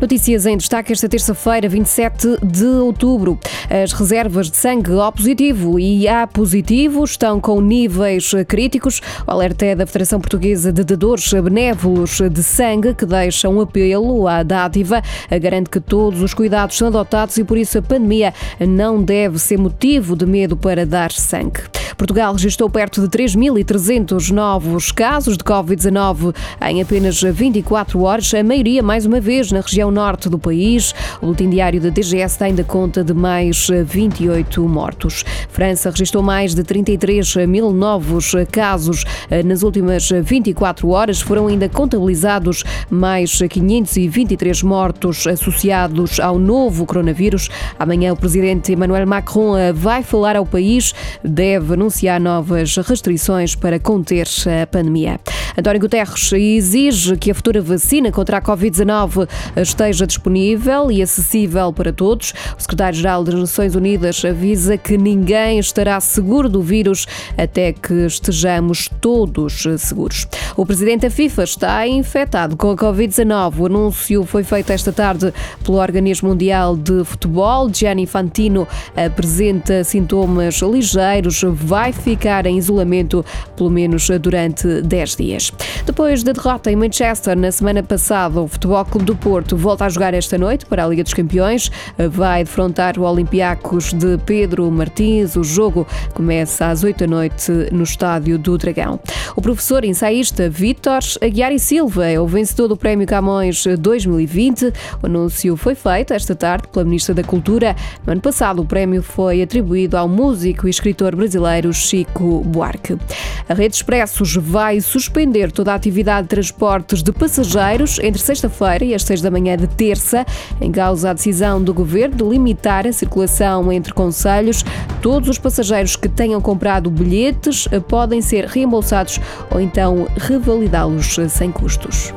Notícias em destaque esta terça-feira, 27 de outubro. As reservas de sangue O positivo e A positivo estão com níveis críticos. O alerta é da Federação Portuguesa de Dadores Benévolos de Sangue, que deixa um apelo à dádiva, garante que todos os cuidados são adotados e por isso a pandemia não deve ser motivo de medo para dar sangue. Portugal registrou perto de 3.300 novos casos de Covid-19 em apenas 24 horas, a maioria, mais uma vez, na região norte do país. O último diário da DGS ainda conta de mais 28 mortos. França registrou mais de 33 mil novos casos nas últimas 24 horas. Foram ainda contabilizados mais 523 mortos associados ao novo coronavírus. Amanhã, o presidente Emmanuel Macron vai falar ao país, deve anunciar novas restrições para conter a pandemia. António Guterres exige que a futura vacina contra a Covid-19 esteja disponível e acessível para todos. O secretário-geral das Nações Unidas avisa que ninguém estará seguro do vírus até que estejamos todos seguros. O presidente da FIFA está infectado com a Covid-19. O anúncio foi feito esta tarde pelo Organismo Mundial de Futebol. Gianni Infantino apresenta sintomas ligeiros, vai ficar em isolamento pelo menos durante 10 dias. Depois da derrota em Manchester na semana passada, o Futebol Clube do Porto volta a jogar esta noite para a Liga dos Campeões. Vai defrontar o Olympiacos de Pedro Martins. O jogo começa às 8 da noite no Estádio do Dragão. O professor ensaísta Vítor Aguiar e Silva é o vencedor do Prémio Camões 2020. O anúncio foi feito esta tarde pela Ministra da Cultura. No ano passado, o prémio foi atribuído ao músico e escritor brasileiro Chico Buarque. A Rede Expressos vai suspender suspender toda a atividade de transportes de passageiros entre sexta-feira e as seis da manhã de terça, em causa a decisão do governo de limitar a circulação entre conselhos. Todos os passageiros que tenham comprado bilhetes podem ser reembolsados ou então revalidá-los sem custos.